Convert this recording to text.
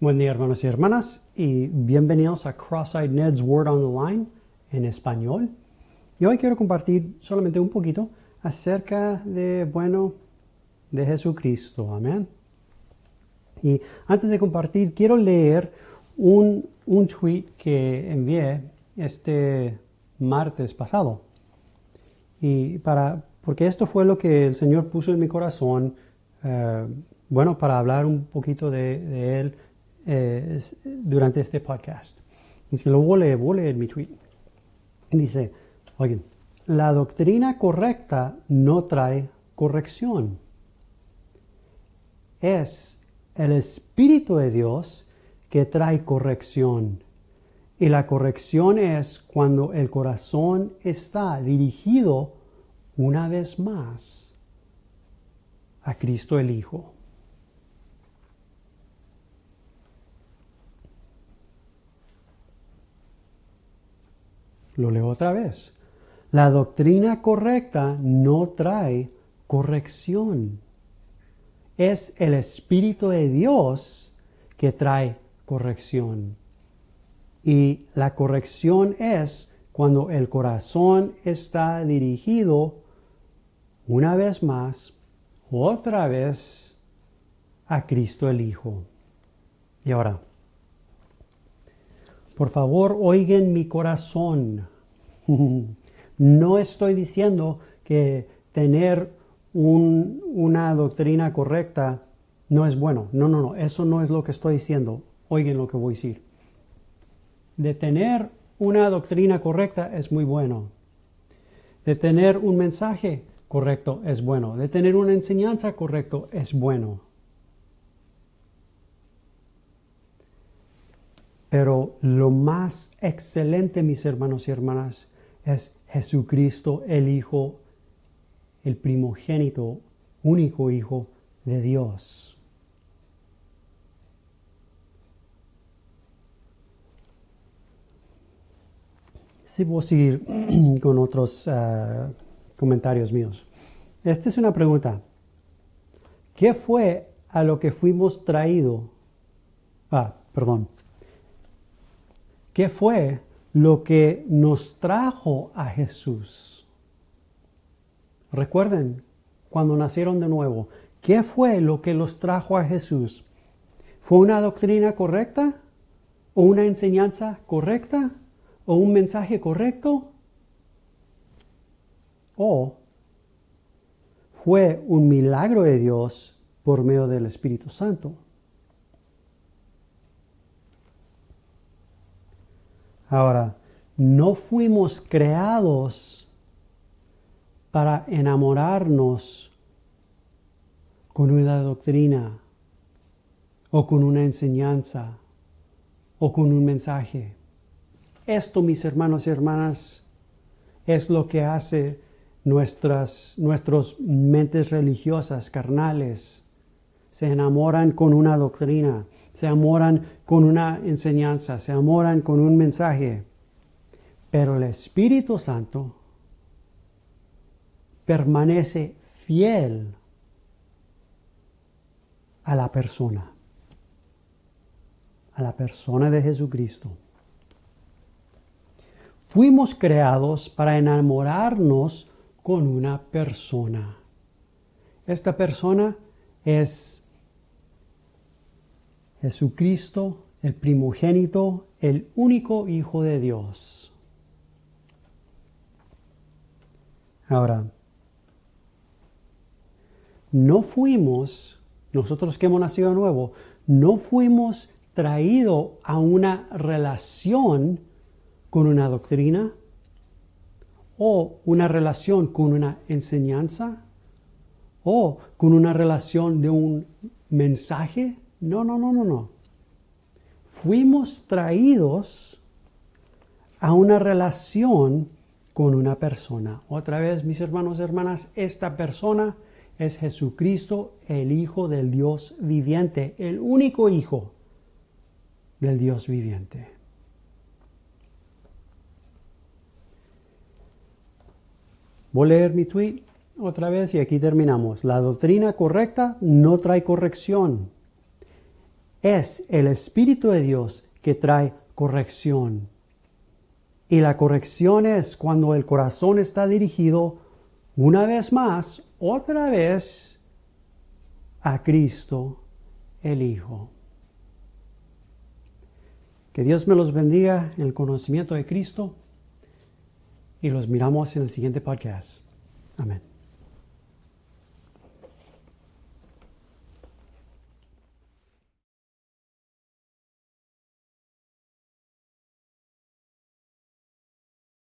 Buen día hermanos y hermanas y bienvenidos a Cross-Eyed Ned's Word on the Line en español. Y hoy quiero compartir solamente un poquito acerca de, bueno, de Jesucristo. Amén. Y antes de compartir, quiero leer un, un tweet que envié este martes pasado. Y para, porque esto fue lo que el Señor puso en mi corazón, eh, bueno, para hablar un poquito de, de Él eh, durante este podcast. Lo voy a leer, voy a leer mi tweet. Dice, oigan, la doctrina correcta no trae corrección. Es el Espíritu de Dios que trae corrección. Y la corrección es cuando el corazón está dirigido una vez más a Cristo el Hijo. Lo leo otra vez. La doctrina correcta no trae corrección. Es el Espíritu de Dios que trae corrección. Y la corrección es cuando el corazón está dirigido una vez más, otra vez, a Cristo el Hijo. Y ahora, por favor, oigan mi corazón. no estoy diciendo que tener una doctrina correcta no es bueno. No, no, no. Eso no es lo que estoy diciendo. Oigan lo que voy a decir. De tener una doctrina correcta es muy bueno. De tener un mensaje correcto es bueno. De tener una enseñanza correcta es bueno. Pero lo más excelente, mis hermanos y hermanas, es Jesucristo, el Hijo, el primogénito, único Hijo de Dios. Si voy a seguir con otros ah, comentarios míos. Esta es una pregunta. ¿Qué fue a lo que fuimos traídos? Ah, perdón. ¿Qué fue lo que nos trajo a Jesús? Recuerden, cuando nacieron de nuevo, ¿qué fue lo que los trajo a Jesús? ¿Fue una doctrina correcta? ¿O una enseñanza correcta? ¿O un mensaje correcto? ¿O fue un milagro de Dios por medio del Espíritu Santo? Ahora, no fuimos creados para enamorarnos con una doctrina o con una enseñanza o con un mensaje. Esto, mis hermanos y hermanas, es lo que hace nuestras nuestros mentes religiosas, carnales. Se enamoran con una doctrina, se enamoran con una enseñanza, se enamoran con un mensaje. Pero el Espíritu Santo permanece fiel a la persona, a la persona de Jesucristo. Fuimos creados para enamorarnos con una persona. Esta persona es Jesucristo, el primogénito, el único Hijo de Dios. Ahora, no fuimos, nosotros que hemos nacido de nuevo, no fuimos traídos a una relación con una doctrina o una relación con una enseñanza o con una relación de un mensaje no, no, no, no, no. Fuimos traídos a una relación con una persona. Otra vez, mis hermanos y hermanas, esta persona es Jesucristo, el Hijo del Dios viviente, el único Hijo del Dios viviente. Voy a leer mi tweet otra vez y aquí terminamos. La doctrina correcta no trae corrección Es el Espíritu de Dios que trae corrección. Y la corrección es cuando el corazón está dirigido una vez más, otra vez, a Cristo el Hijo. Que Dios me los bendiga en el conocimiento de Cristo y los miramos en el siguiente podcast. Amén.